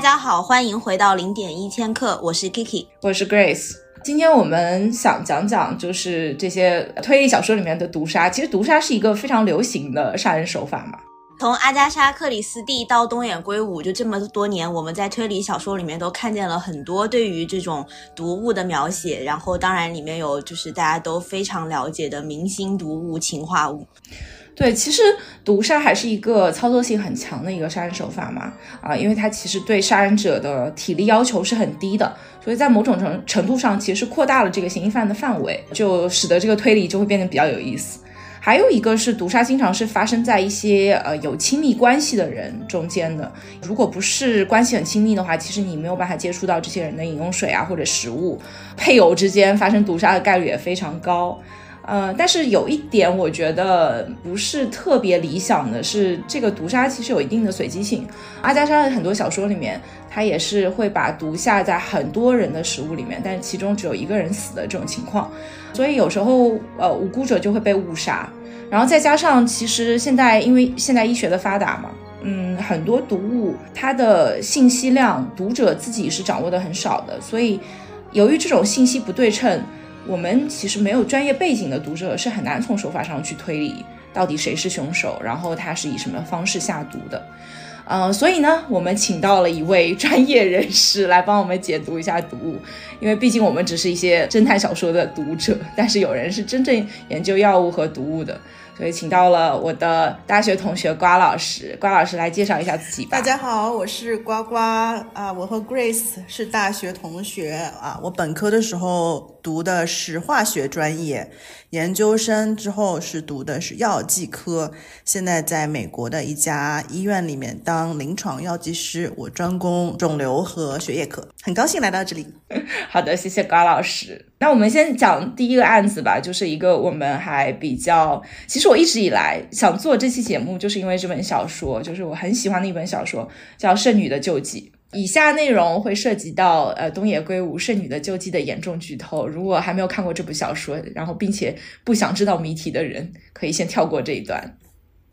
大家好，欢迎回到零点一千克，我是 Kiki，我是 Grace。今天我们想讲讲，就是这些推理小说里面的毒杀。其实毒杀是一个非常流行的杀人手法嘛。从阿加莎·克里斯蒂到东野圭吾，就这么多年，我们在推理小说里面都看见了很多对于这种毒物的描写。然后，当然里面有就是大家都非常了解的明星毒物氰化物。对，其实毒杀还是一个操作性很强的一个杀人手法嘛，啊，因为它其实对杀人者的体力要求是很低的，所以在某种程程度上，其实扩大了这个嫌疑犯的范围，就使得这个推理就会变得比较有意思。还有一个是毒杀经常是发生在一些呃有亲密关系的人中间的，如果不是关系很亲密的话，其实你没有办法接触到这些人的饮用水啊或者食物，配偶之间发生毒杀的概率也非常高。呃，但是有一点我觉得不是特别理想的是，这个毒杀其实有一定的随机性。阿加莎的很多小说里面，他也是会把毒下在很多人的食物里面，但是其中只有一个人死的这种情况，所以有时候呃无辜者就会被误杀。然后再加上其实现在因为现代医学的发达嘛，嗯，很多毒物它的信息量读者自己是掌握的很少的，所以由于这种信息不对称。我们其实没有专业背景的读者是很难从手法上去推理到底谁是凶手，然后他是以什么方式下毒的。呃，所以呢，我们请到了一位专业人士来帮我们解读一下毒物，因为毕竟我们只是一些侦探小说的读者，但是有人是真正研究药物和毒物的。所以请到了我的大学同学瓜老师，瓜老师来介绍一下自己吧。大家好，我是瓜瓜啊，我和 Grace 是大学同学啊，我本科的时候读的是化学专业。研究生之后是读的是药剂科，现在在美国的一家医院里面当临床药剂师，我专攻肿瘤和血液科，很高兴来到这里。好的，谢谢瓜老师。那我们先讲第一个案子吧，就是一个我们还比较，其实我一直以来想做这期节目，就是因为这本小说，就是我很喜欢的一本小说，叫《圣女的救济》。以下内容会涉及到呃东野圭吾《圣女的救济》的严重剧透，如果还没有看过这部小说，然后并且不想知道谜题的人，可以先跳过这一段。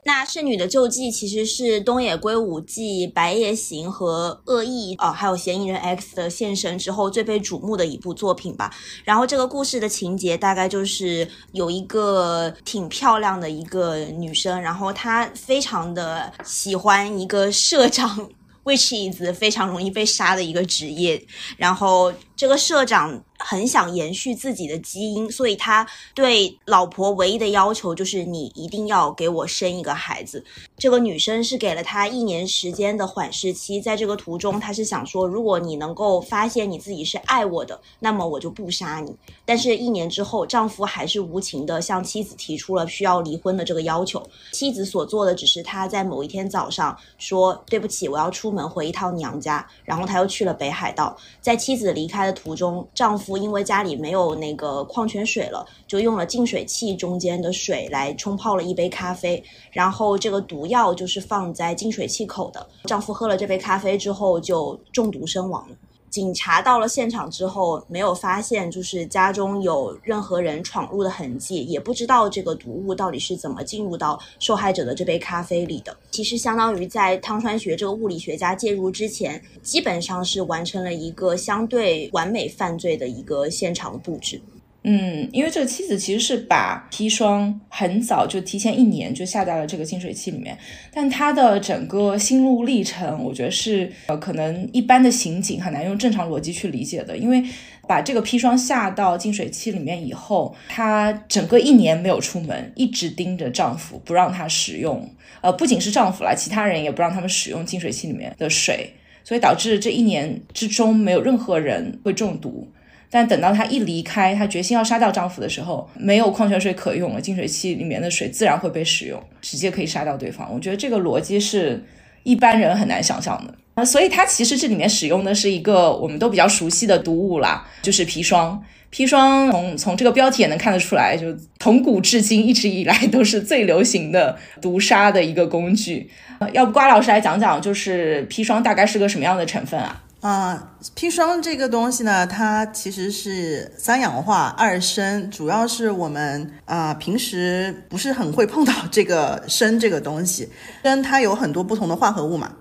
那《圣女的救济》其实是东野圭吾继《白夜行》和《恶意》哦，还有《嫌疑人 X》的现身之后最被瞩目的一部作品吧。然后这个故事的情节大概就是有一个挺漂亮的一个女生，然后她非常的喜欢一个社长。which is 非常容易被杀的一个职业，然后这个社长。很想延续自己的基因，所以他对老婆唯一的要求就是你一定要给我生一个孩子。这个女生是给了他一年时间的缓释期，在这个途中，他是想说，如果你能够发现你自己是爱我的，那么我就不杀你。但是，一年之后，丈夫还是无情的向妻子提出了需要离婚的这个要求。妻子所做的只是他在某一天早上说对不起，我要出门回一趟娘家，然后他又去了北海道。在妻子离开的途中，丈夫。因为家里没有那个矿泉水了，就用了净水器中间的水来冲泡了一杯咖啡，然后这个毒药就是放在净水器口的。丈夫喝了这杯咖啡之后就中毒身亡了。警察到了现场之后，没有发现就是家中有任何人闯入的痕迹，也不知道这个毒物到底是怎么进入到受害者的这杯咖啡里的。其实相当于在汤川学这个物理学家介入之前，基本上是完成了一个相对完美犯罪的一个现场布置。嗯，因为这个妻子其实是把砒霜很早就提前一年就下在了这个净水器里面，但他的整个心路历程，我觉得是呃可能一般的刑警很难用正常逻辑去理解的。因为把这个砒霜下到净水器里面以后，她整个一年没有出门，一直盯着丈夫不让他使用，呃不仅是丈夫啦，其他人也不让他们使用净水器里面的水，所以导致这一年之中没有任何人会中毒。但等到她一离开，她决心要杀掉丈夫的时候，没有矿泉水可用了，净水器里面的水自然会被使用，直接可以杀掉对方。我觉得这个逻辑是一般人很难想象的啊，所以它其实这里面使用的是一个我们都比较熟悉的毒物啦，就是砒霜。砒霜从从这个标题也能看得出来，就从古至今一直以来都是最流行的毒杀的一个工具。要不瓜老师来讲讲，就是砒霜大概是个什么样的成分啊？啊，砒霜这个东西呢，它其实是三氧化二砷，主要是我们啊平时不是很会碰到这个砷这个东西。砷它有很多不同的化合物嘛，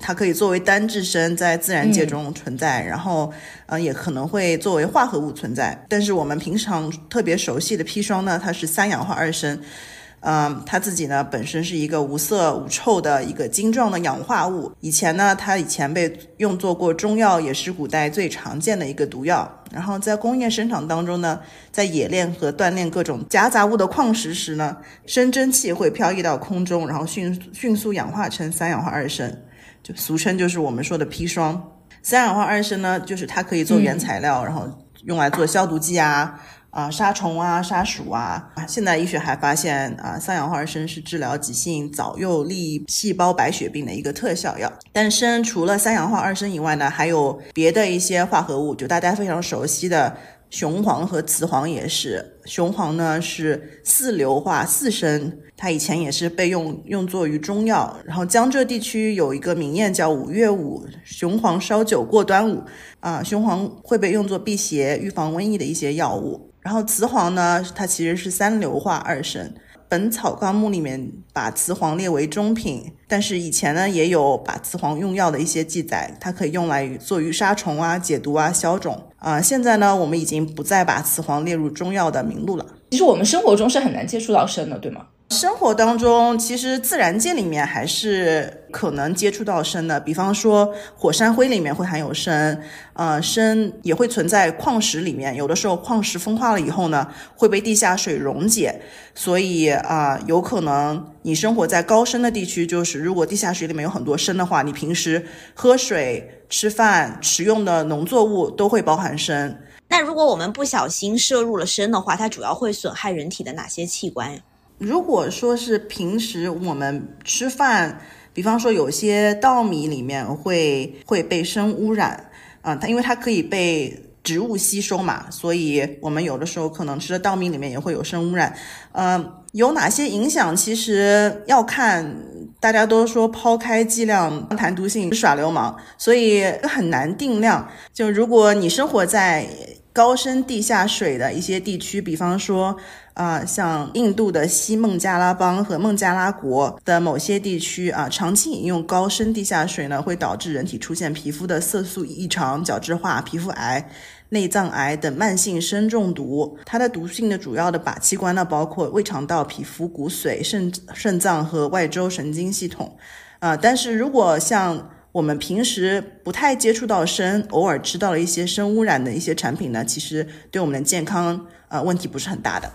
它可以作为单质砷在自然界中存在，然后呃也可能会作为化合物存在。但是我们平常特别熟悉的砒霜呢，它是三氧化二砷。嗯，它自己呢本身是一个无色无臭的一个晶状的氧化物。以前呢，它以前被用作过中药，也是古代最常见的一个毒药。然后在工业生产当中呢，在冶炼和锻炼各种夹杂物的矿石时呢，生蒸气会飘逸到空中，然后迅迅速氧化成三氧化二砷，就俗称就是我们说的砒霜。三氧化二砷呢，就是它可以做原材料，然后用来做消毒剂啊。啊，杀虫啊，杀鼠啊！现代医学还发现啊，三氧化二砷是治疗急性早幼粒细胞白血病的一个特效药。但砷除了三氧化二砷以外呢，还有别的一些化合物，就大家非常熟悉的雄黄和雌黄也是。雄黄呢是四硫化四砷，它以前也是被用用作于中药。然后江浙地区有一个名谚叫“五月五雄黄烧酒过端午”，啊，雄黄会被用作辟邪、预防瘟疫的一些药物。然后雌黄呢，它其实是三硫化二砷，《本草纲目》里面把雌黄列为中品，但是以前呢也有把雌黄用药的一些记载，它可以用来做于杀虫啊、解毒啊、消肿啊。现在呢，我们已经不再把雌黄列入中药的名录了。其实我们生活中是很难接触到砷的，对吗？生活当中，其实自然界里面还是可能接触到砷的，比方说火山灰里面会含有砷，呃，砷也会存在矿石里面，有的时候矿石风化了以后呢，会被地下水溶解，所以啊，有可能你生活在高砷的地区，就是如果地下水里面有很多砷的话，你平时喝水、吃饭、食用的农作物都会包含砷。那如果我们不小心摄入了砷的话，它主要会损害人体的哪些器官？如果说是平时我们吃饭，比方说有些稻米里面会会被砷污染，啊，它因为它可以被植物吸收嘛，所以我们有的时候可能吃的稻米里面也会有砷污染。嗯，有哪些影响？其实要看，大家都说抛开剂量谈毒性耍流氓，所以很难定量。就如果你生活在高深地下水的一些地区，比方说。啊，像印度的西孟加拉邦和孟加拉国的某些地区啊，长期饮用高深地下水呢，会导致人体出现皮肤的色素异常、角质化、皮肤癌、内脏癌等慢性砷中毒。它的毒性的主要的靶器官呢，包括胃肠道、皮肤、骨髓、肾、肾脏和外周神经系统。啊，但是如果像我们平时不太接触到砷，偶尔吃到了一些砷污染的一些产品呢，其实对我们的健康。呃，问题不是很大的。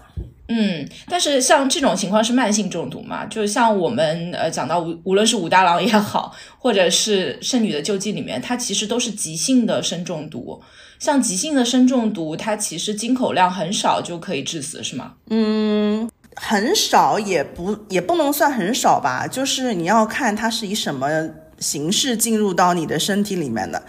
嗯，但是像这种情况是慢性中毒嘛？就像我们呃讲到无无论是武大郎也好，或者是圣女的救济里面，它其实都是急性的砷中毒。像急性的砷中毒，它其实经口量很少就可以致死，是吗？嗯，很少也不也不能算很少吧，就是你要看它是以什么形式进入到你的身体里面的。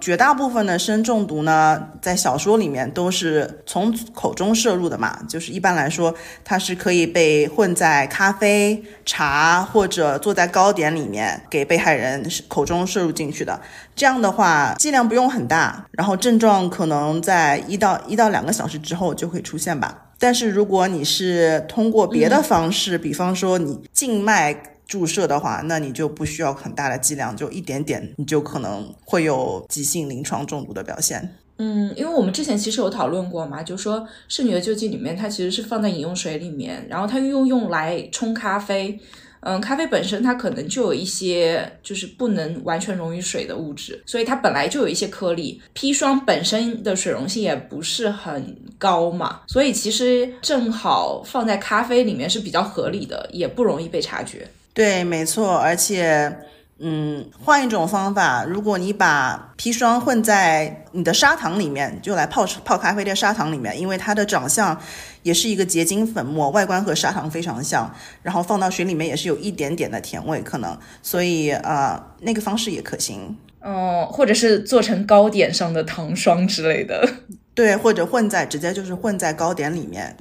绝大部分的砷中毒呢，在小说里面都是从口中摄入的嘛，就是一般来说，它是可以被混在咖啡、茶或者做在糕点里面给被害人口中摄入进去的。这样的话，剂量不用很大，然后症状可能在一到一到两个小时之后就会出现吧。但是如果你是通过别的方式，比方说你静脉。注射的话，那你就不需要很大的剂量，就一点点，你就可能会有急性临床中毒的表现。嗯，因为我们之前其实有讨论过嘛，就说圣女的救济里面，它其实是放在饮用水里面，然后它又用来冲咖啡。嗯，咖啡本身它可能就有一些就是不能完全溶于水的物质，所以它本来就有一些颗粒。砒霜本身的水溶性也不是很高嘛，所以其实正好放在咖啡里面是比较合理的，也不容易被察觉。对，没错，而且，嗯，换一种方法，如果你把砒霜混在你的砂糖里面，就来泡泡咖啡的砂糖里面，因为它的长相也是一个结晶粉末，外观和砂糖非常像，然后放到水里面也是有一点点的甜味，可能，所以呃，那个方式也可行。哦，或者是做成糕点上的糖霜之类的。对，或者混在直接就是混在糕点里面。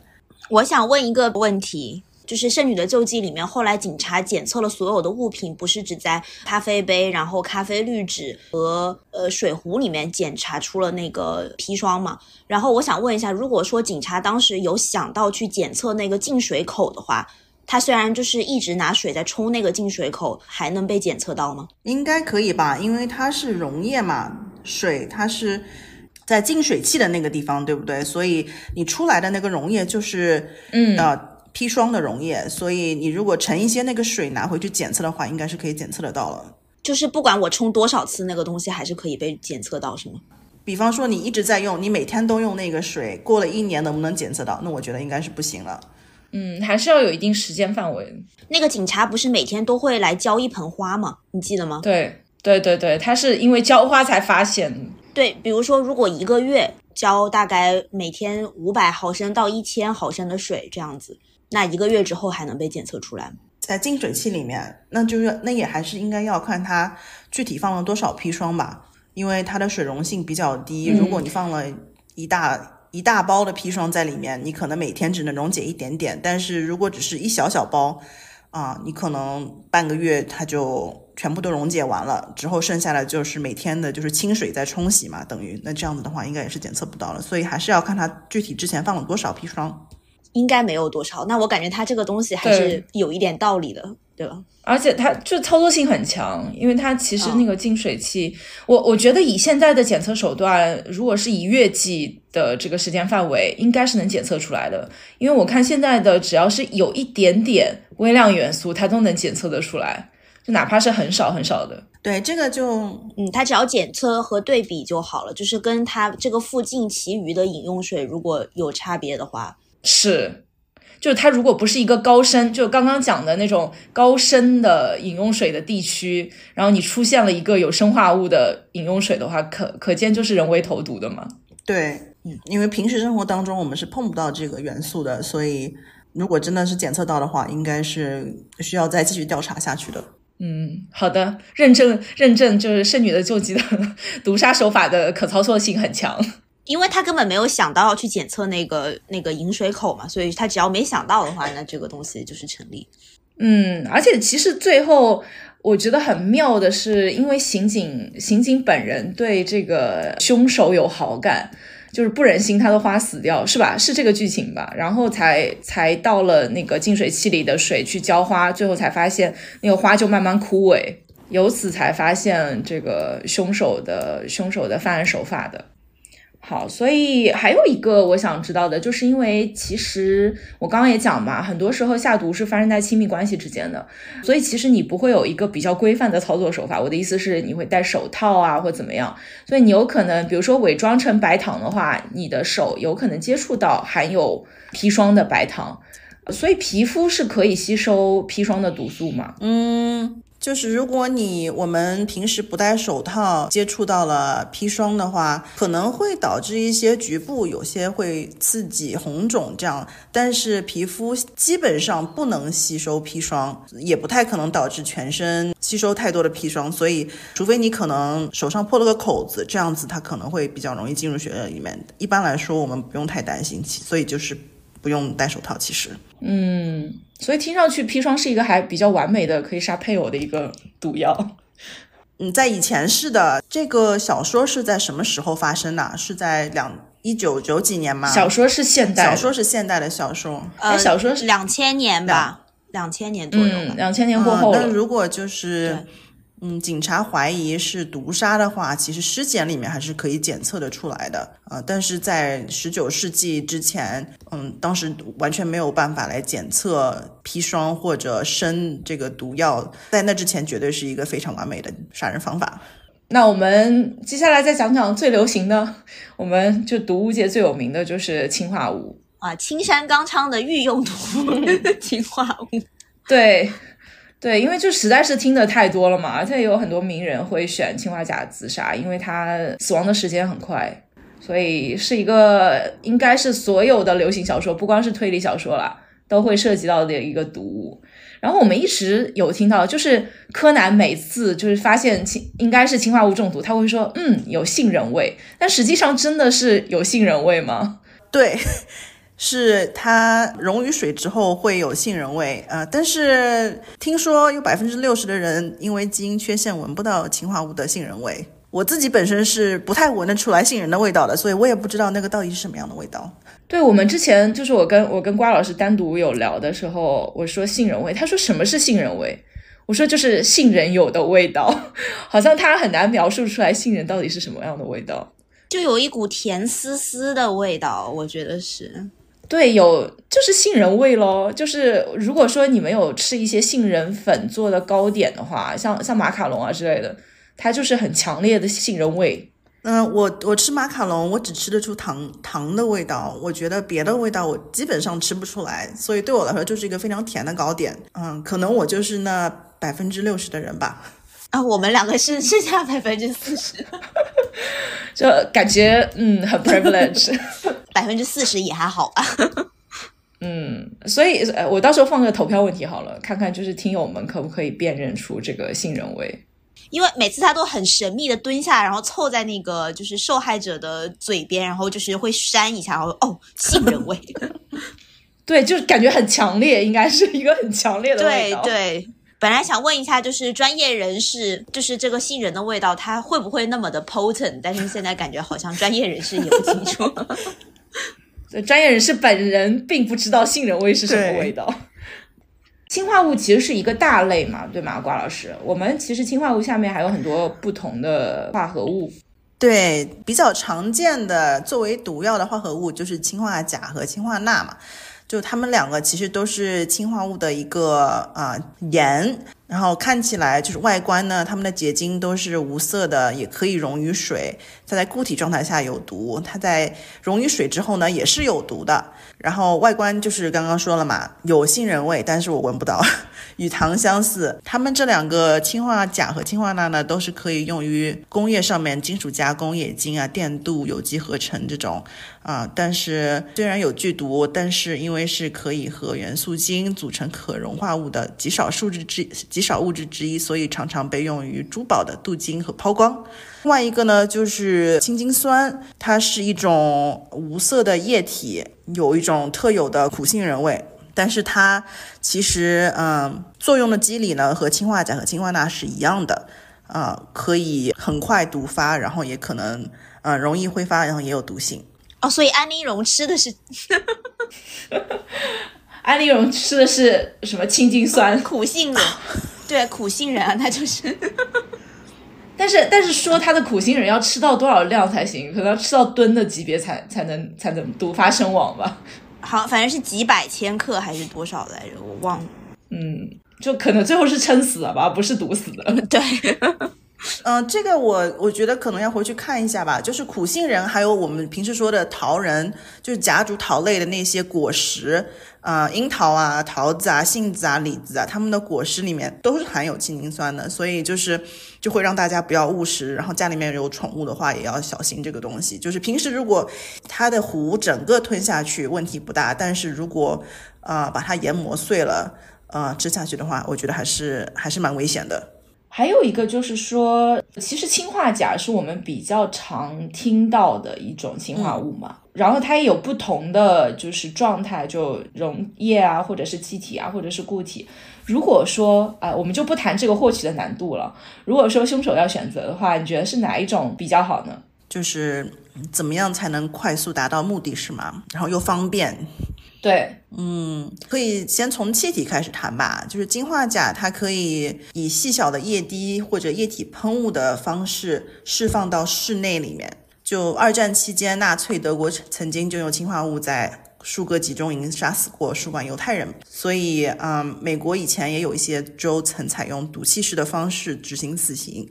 我想问一个问题。就是《圣女的救济》里面，后来警察检测了所有的物品，不是只在咖啡杯、然后咖啡滤纸和呃水壶里面检查出了那个砒霜嘛？然后我想问一下，如果说警察当时有想到去检测那个进水口的话，他虽然就是一直拿水在冲那个进水口，还能被检测到吗？应该可以吧，因为它是溶液嘛，水它是在净水器的那个地方，对不对？所以你出来的那个溶液就是嗯呃砒霜的溶液，所以你如果盛一些那个水拿回去检测的话，应该是可以检测得到了。就是不管我冲多少次，那个东西还是可以被检测到，是吗？比方说你一直在用，你每天都用那个水，过了一年能不能检测到？那我觉得应该是不行了。嗯，还是要有一定时间范围。那个警察不是每天都会来浇一盆花吗？你记得吗？对对对对，他是因为浇花才发现。对，比如说如果一个月浇大概每天五百毫升到一千毫升的水这样子，那一个月之后还能被检测出来吗？在净水器里面，那就是那也还是应该要看它具体放了多少砒霜吧，因为它的水溶性比较低。如果你放了一大一大包的砒霜在里面，你可能每天只能溶解一点点。但是如果只是一小小包，啊，你可能半个月它就全部都溶解完了，之后剩下的就是每天的就是清水在冲洗嘛，等于那这样子的话应该也是检测不到了。所以还是要看它具体之前放了多少砒霜。应该没有多少。那我感觉它这个东西还是有一点道理的，对吧？而且它就操作性很强，因为它其实那个净水器，我我觉得以现在的检测手段，如果是以月计的这个时间范围，应该是能检测出来的。因为我看现在的只要是有一点点微量元素，它都能检测得出来，就哪怕是很少很少的。对，这个就嗯，它只要检测和对比就好了，就是跟它这个附近其余的饮用水如果有差别的话，是，就是它如果不是一个高深，就刚刚讲的那种高深的饮用水的地区，然后你出现了一个有生化物的饮用水的话，可可见就是人为投毒的嘛。对，嗯，因为平时生活当中我们是碰不到这个元素的，所以如果真的是检测到的话，应该是需要再继续调查下去的。嗯，好的，认证认证就是圣女的救济的 毒杀手法的可操作性很强。因为他根本没有想到要去检测那个那个饮水口嘛，所以他只要没想到的话，那这个东西就是成立。嗯，而且其实最后我觉得很妙的是，因为刑警刑警本人对这个凶手有好感，就是不忍心他的花死掉，是吧？是这个剧情吧？然后才才到了那个净水器里的水去浇花，最后才发现那个花就慢慢枯萎，由此才发现这个凶手的凶手的犯案手法的。好，所以还有一个我想知道的，就是因为其实我刚刚也讲嘛，很多时候下毒是发生在亲密关系之间的，所以其实你不会有一个比较规范的操作手法。我的意思是，你会戴手套啊，或怎么样，所以你有可能，比如说伪装成白糖的话，你的手有可能接触到含有砒霜的白糖，所以皮肤是可以吸收砒霜的毒素吗？嗯，就是如果你我们平时不戴手套接触到了砒霜的话，可能会导致一些局部有些会刺激红肿这样，但是皮肤基本上不能吸收砒霜，也不太可能导致全身吸收太多的砒霜，所以除非你可能手上破了个口子，这样子它可能会比较容易进入血液里面。一般来说，我们不用太担心，所以就是不用戴手套。其实，嗯，所以听上去砒霜是一个还比较完美的可以杀配偶的一个毒药。嗯，在以前是的。这个小说是在什么时候发生的？是在两一九九几年吗？小说是现代，小说是现代的小说。哎呃，小说是两千年吧，两千年左右吧嗯，。两千年过后那如果就是，嗯，警察怀疑是毒杀的话，其实尸检里面还是可以检测的出来的啊、但是在十九世纪之前，嗯，当时完全没有办法来检测砒霜或者砷这个毒药，在那之前绝对是一个非常完美的杀人方法。那我们接下来再讲讲最流行的，我们就毒物界最有名的就是氰化物。啊，青山刚昌的御用毒 氰化物。对，对，因为就实在是听得太多了嘛，而且有很多名人会选氰化钾自杀，因为他死亡的时间很快，所以是一个应该是所有的流行小说，不光是推理小说啦，都会涉及到的一个毒物。然后我们一直有听到，就是柯南每次就是发现氰应该是氰化物中毒，他会说嗯有杏仁味，但实际上真的是有杏仁味吗？对，是它溶于水之后会有杏仁味，呃，但是听说有百分之六十的人因为基因缺陷闻不到氰化物的杏仁味。我自己本身是不太闻得出来杏仁的味道的，所以我也不知道那个到底是什么样的味道。对我们之前就是我跟我跟瓜老师单独有聊的时候，我说杏仁味，他说什么是杏仁味？我说就是杏仁有的味道，好像他很难描述出来杏仁到底是什么样的味道，就有一股甜丝丝的味道，我觉得是。对，有就是杏仁味咯。就是如果说你们有吃一些杏仁粉做的糕点的话，像像马卡龙啊之类的，它就是很强烈的杏仁味。嗯，我我吃马卡龙，我只吃得出糖糖的味道，我觉得别的味道我基本上吃不出来，所以对我来说就是一个非常甜的糕点。嗯，可能我就是那百分之六十的人吧。啊，我们两个是剩下百分之四十，就感觉嗯很 privilege。百分之四十也还好吧。嗯，所以呃，我到时候放个投票问题好了，看看就是听友们可不可以辨认出这个杏仁味。因为每次他都很神秘的蹲下，然后凑在那个就是受害者的嘴边，然后就是会扇一下，然后哦，杏仁味。对，就感觉很强烈，应该是一个很强烈的味道。对对，本来想问一下，就是专业人士，就是这个杏仁的味道，它会不会那么的 potent？但是现在感觉好像专业人士也不清楚。专业人士本人并不知道杏仁味是什么味道。氰化物其实是一个大类嘛，对吗，瓜老师？我们其实氰化物下面还有很多不同的化合物。对，比较常见的作为毒药的化合物就是氰化钾和氰化钠嘛。就它们两个其实都是氰化物的一个啊盐，然后看起来就是外观呢，它们的结晶都是无色的，也可以溶于水。它在固体状态下有毒，它在溶于水之后呢也是有毒的。然后外观就是刚刚说了嘛，有杏仁味，但是我闻不到，与糖相似。它们这两个氢化钾和氢化钠呢，都是可以用于工业上面金属加工、冶金啊、电镀、有机合成这种啊。但是虽然有剧毒，但是因为是可以和元素金组成可溶化物的极少数质之极少物质之一，所以常常被用于珠宝的镀金和抛光。另外一个呢，就是氢氰酸，它是一种无色的液体，有一种特有的苦杏仁味。但是它其实，嗯，作用的机理呢和氢化钾和氢化钠是一样的，啊，可以很快毒发，然后也可能，呃，容易挥发，然后也有毒性。哦，所以安陵容吃的是，安陵容吃的是什么氢氰酸？苦杏仁，对，苦杏仁啊，那就是。但是但是说它的苦杏仁要吃到多少量才行？可能要吃到吨的级别才才能才能毒发身亡吧？好，反正是几百千克还是多少来着？我忘了。嗯，就可能最后是撑死了吧，不是毒死的。对。嗯，这个我我觉得可能要回去看一下吧。就是苦杏仁，还有我们平时说的桃仁，就是夹竹桃类的那些果实，啊，樱桃啊、桃子啊、杏子啊、李子啊，它们的果实里面都是含有氢氰酸的，所以就是就会让大家不要误食。然后家里面有宠物的话，也要小心这个东西。就是平时如果它的核整个吞下去问题不大，但是如果啊把它研磨碎了，呃吃下去的话，我觉得还是还是蛮危险的。还有一个就是说，其实氰化钾是我们比较常听到的一种氰化物嘛，然后它也有不同的就是状态，就溶液啊，或者是气体啊，或者是固体。如果说啊，我们就不谈这个获取的难度了。如果说凶手要选择的话，你觉得是哪一种比较好呢？就是怎么样才能快速达到目的，是吗？然后又方便。对，嗯，可以先从气体开始谈吧。就是氰化钾，它可以以细小的液滴或者液体喷雾的方式释放到室内里面。就二战期间，纳粹德国曾经就用氰化物在数个集中营杀死过数万犹太人。所以，嗯，美国以前也有一些州曾采用毒气式的方式执行死刑。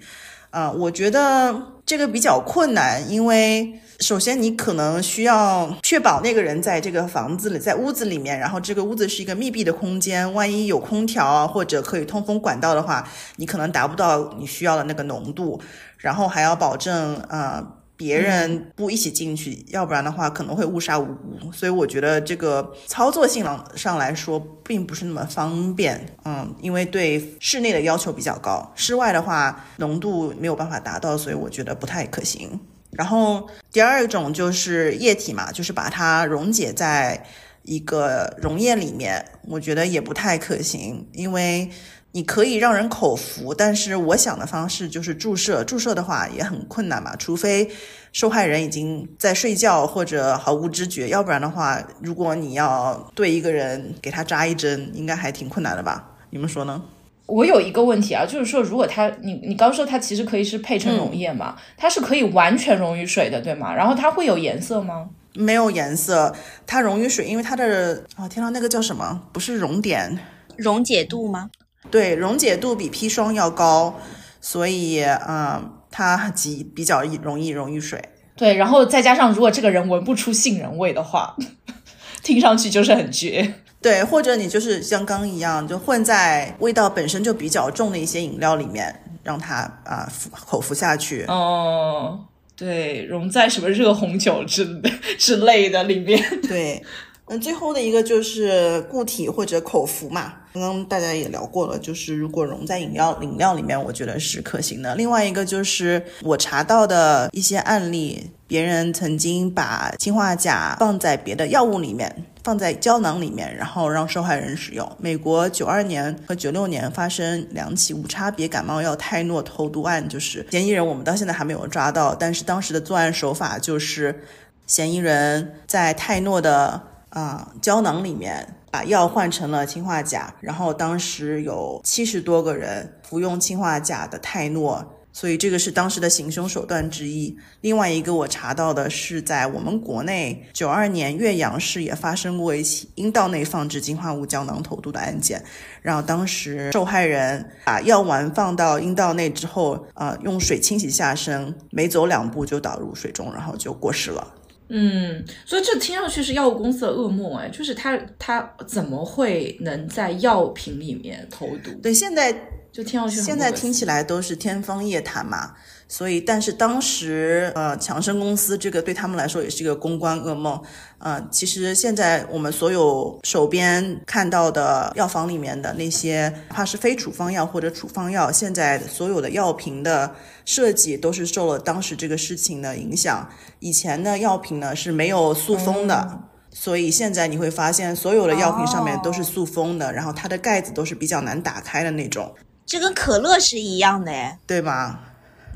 啊，我觉得这个比较困难，因为。首先，你可能需要确保那个人在这个房子里，在屋子里面，然后这个屋子是一个密闭的空间。万一有空调或者可以通风管道的话，你可能达不到你需要的那个浓度。然后还要保证，呃，别人不一起进去，要不然的话可能会误杀无辜。所以我觉得这个操作性上来说，并不是那么方便。嗯，因为对室内的要求比较高，室外的话浓度没有办法达到，所以我觉得不太可行。然后第二种就是液体嘛，就是把它溶解在一个溶液里面，我觉得也不太可行，因为你可以让人口服，但是我想的方式就是注射，注射的话也很困难嘛，除非受害人已经在睡觉或者毫无知觉，要不然的话，如果你要对一个人给他扎一针，应该还挺困难的吧？你们说呢？我有一个问题啊，就是说，如果它，你你刚说它其实可以是配成溶液嘛，它是可以完全溶于水的，对吗？然后它会有颜色吗？没有颜色，它溶于水，因为它的啊，天呐，那个叫什么？不是熔点，溶解度吗？对，溶解度比砒霜要高，所以嗯，它极比较容易溶于水。对，然后再加上如果这个人闻不出杏仁味的话，听上去就是很绝。对，或者你就是像刚一样，就混在味道本身就比较重的一些饮料里面，让它啊服口服下去。哦，对，溶在什么热红酒之之类的里面。对，嗯最后的一个就是固体或者口服嘛。刚刚大家也聊过了，就是如果溶在饮料饮料里面，我觉得是可行的。另外一个就是我查到的一些案例，别人曾经把氰化钾放在别的药物里面，放在胶囊里面，然后让受害人使用。美国九二年和九六年发生两起无差别感冒药泰诺投毒案，就是嫌疑人我们到现在还没有抓到，但是当时的作案手法就是嫌疑人在泰诺的啊胶囊里面。把药换成了氰化钾，然后当时有七十多个人服用氰化钾的泰诺，所以这个是当时的行凶手段之一。另外一个我查到的是，在我们国内九二年岳阳市也发生过一起阴道内放置氰化物胶囊投毒的案件，然后当时受害人把药丸放到阴道内之后，呃，用水清洗下身，没走两步就倒入水中，然后就过世了。嗯，所以这听上去是药物公司的噩梦哎，就是他他怎么会能在药品里面投毒？对，现在就听上去现在听起来都是天方夜谭嘛。所以，但是当时呃，强生公司这个对他们来说也是一个公关噩梦。呃，其实现在我们所有手边看到的药房里面的那些，哪怕是非处方药或者处方药，现在所有的药瓶的设计都是受了当时这个事情的影响。以前的药品呢是没有塑封的，所以现在你会发现所有的药品上面都是塑封的，然后它的盖子都是比较难打开的那种。这跟可乐是一样的哎，对吧？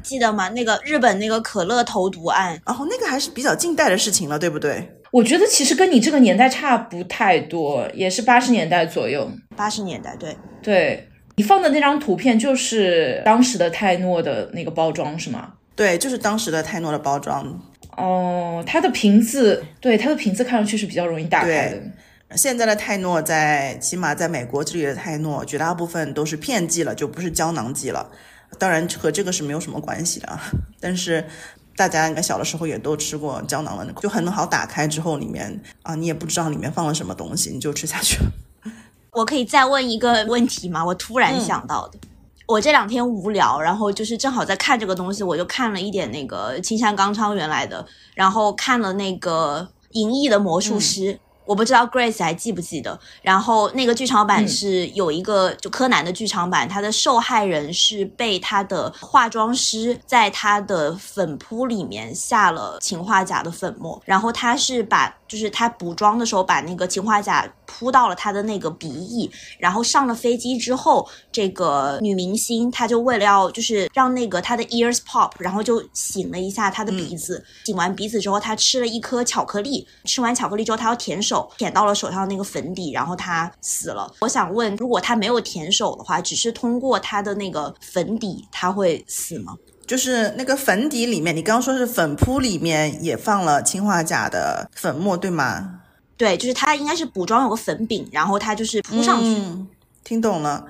记得吗？那个日本那个可乐投毒案，然后那个还是比较近代的事情了，对不对？我觉得其实跟你这个年代差不太多，也是八十年代左右。八十年代，对对。你放的那张图片就是当时的泰诺的那个包装是吗？对，就是当时的泰诺的包装。哦，它的瓶子，对它的瓶子看上去是比较容易打开的。现在的泰诺在起码在美国这里的泰诺，绝大部分都是片剂了，就不是胶囊剂了。当然和这个是没有什么关系的，但是大家应该小的时候也都吃过胶囊了，就很好打开之后里面啊，你也不知道里面放了什么东西，你就吃下去了。我可以再问一个问题吗？我突然想到的，我这两天无聊，然后就是正好在看这个东西，我就看了一点那个青山刚昌原来的，然后看了那个银翼的魔术师。我不知道 Grace 还记不记得，然后那个剧场版是有一个就柯南的剧场版，他的受害人是被他的化妆师在他的粉扑里面下了氰化钾的粉末，然后他是把就是他补妆的时候把那个氰化钾扑到了他的那个鼻翼，然后上了飞机之后，这个女明星她就为了要就是让那个她的 ears pop，然后就擤了一下她的鼻子，擤完鼻子之后，她吃了一颗巧克力，吃完巧克力之后她要舔手。舔到了手上那个粉底，然后她死了。我想问，如果她没有舔手的话，只是通过她的那个粉底，她会死吗？就是那个粉底里面，你刚刚说是粉扑里面也放了氰化钾的粉末，对吗？对，就是它应该是补妆有个粉饼，然后它就是扑上去。听懂了。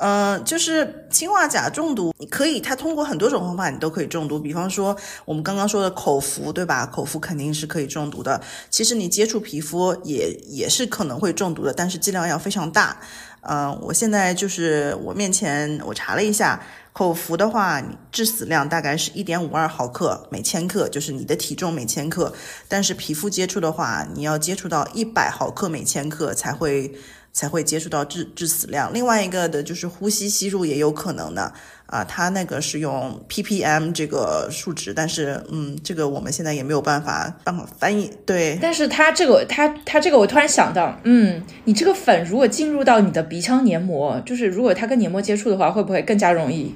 呃，就是氰化钾中毒，你可以，它通过很多种方法，你都可以中毒。比方说，我们刚刚说的口服，对吧？口服肯定是可以中毒的。其实你接触皮肤也也是可能会中毒的，但是剂量要非常大。嗯，我现在就是我面前我查了一下，口服的话，致死量大概是一点五二毫克每千克，就是你的体重每千克。但是皮肤接触的话，你要接触到一百毫克每千克才会。才会接触到致致死量。另外一个的就是呼吸吸入也有可能的啊，它那个是用 ppm 这个数值，但是嗯，这个我们现在也没有办法办法翻译。对，但是它这个它它这个我突然想到，嗯，你这个粉如果进入到你的鼻腔黏膜，就是如果它跟黏膜接触的话，会不会更加容易？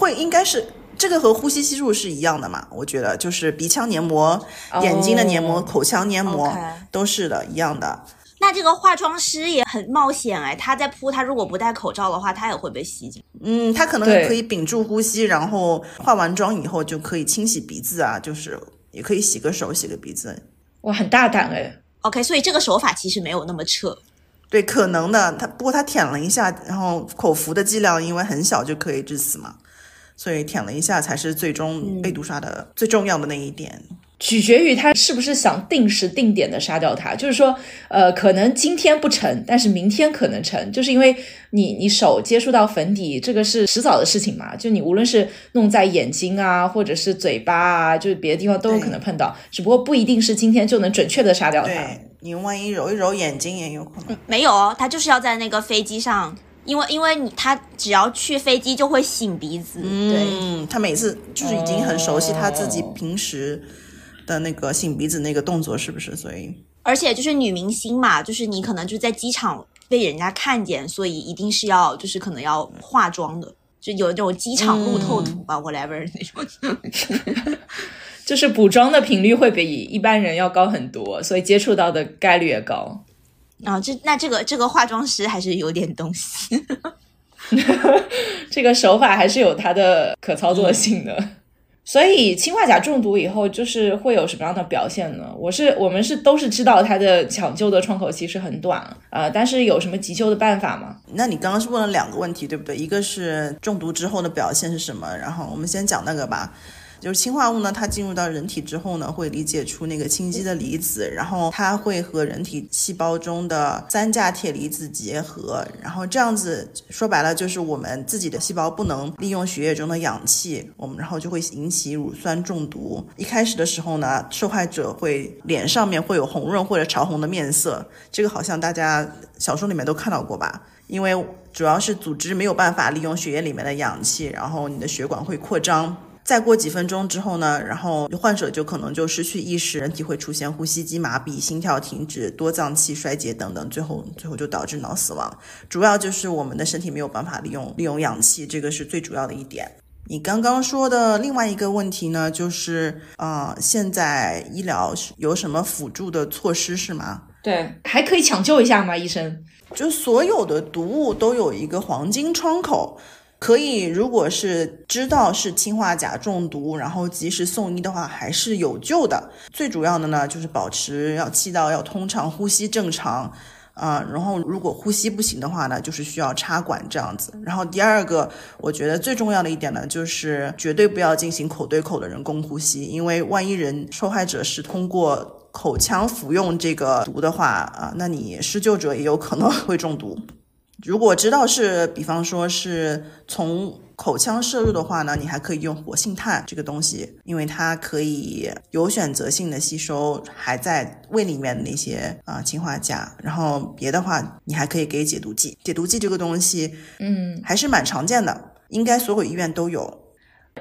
会，应该是。这个和呼吸吸入是一样的嘛？我觉得就是鼻腔黏膜、眼睛的黏膜、口腔黏膜都是的一样的。那这个化妆师也很冒险哎，他在扑，他如果不戴口罩的话，他也会被吸进。嗯，他可能可以屏住呼吸，然后化完妆以后就可以清洗鼻子啊，就是也可以洗个手、洗个鼻子。哇，很大胆哎。OK，所以这个手法其实没有那么彻。对，可能的。他不过他舔了一下，然后口服的剂量因为很小就可以致死嘛。所以舔了一下才是最终被毒杀的最重要的那一点，取决于他是不是想定时定点的杀掉他。就是说，呃，可能今天不成，但是明天可能成，就是因为你你手接触到粉底，这个是迟早的事情嘛。就你无论是弄在眼睛啊，或者是嘴巴啊，就是别的地方都有可能碰到，只不过不一定是今天就能准确的杀掉它。你万一揉一揉眼睛也有可能。没有哦，他就是要在那个飞机上。因为因为你他只要去飞机就会擤鼻子，嗯，他每次就是已经很熟悉他自己平时的那个擤鼻子那个动作，是不是？所以而且就是女明星嘛，就是你可能就在机场被人家看见，所以一定是要就是可能要化妆的，就有那种机场路透图吧，whatever 那种，就是补妆的频率会比一般人要高很多，所以接触到的概率也高。啊，这那这个这个化妆师还是有点东西，这个手法还是有它的可操作性的。所以氰化钾中毒以后，就是会有什么样的表现呢？我是我们是都是知道它的抢救的窗口期是很短啊，但是有什么急救的办法吗？那你刚刚是问了两个问题，对不对？一个是中毒之后的表现是什么？然后我们先讲那个吧。就是氰化物呢，它进入到人体之后呢，会理解出那个氢基的离子，然后它会和人体细胞中的三价铁离子结合，然后这样子说白了就是我们自己的细胞不能利用血液中的氧气，我们然后就会引起乳酸中毒。一开始的时候呢，受害者会脸上面会有红润或者潮红的面色，这个好像大家小说里面都看到过吧？因为主要是组织没有办法利用血液里面的氧气，然后你的血管会扩张。再过几分钟之后呢，然后患者就可能就失去意识，人体会出现呼吸机麻痹、心跳停止、多脏器衰竭等等，最后最后就导致脑死亡。主要就是我们的身体没有办法利用利用氧气，这个是最主要的一点。你刚刚说的另外一个问题呢，就是啊，现在医疗有什么辅助的措施是吗？对，还可以抢救一下吗？医生，就所有的毒物都有一个黄金窗口。可以，如果是知道是氰化钾中毒，然后及时送医的话，还是有救的。最主要的呢，就是保持要气道要通畅，呼吸正常，啊，然后如果呼吸不行的话呢，就是需要插管这样子。然后第二个，我觉得最重要的一点呢，就是绝对不要进行口对口的人工呼吸，因为万一人受害者是通过口腔服用这个毒的话，啊，那你施救者也有可能会中毒。如果知道是，比方说是从口腔摄入的话呢，你还可以用活性炭这个东西，因为它可以有选择性的吸收还在胃里面的那些啊氰化钾。然后别的话，你还可以给解毒剂。解毒剂这个东西，嗯，还是蛮常见的，应该所有医院都有。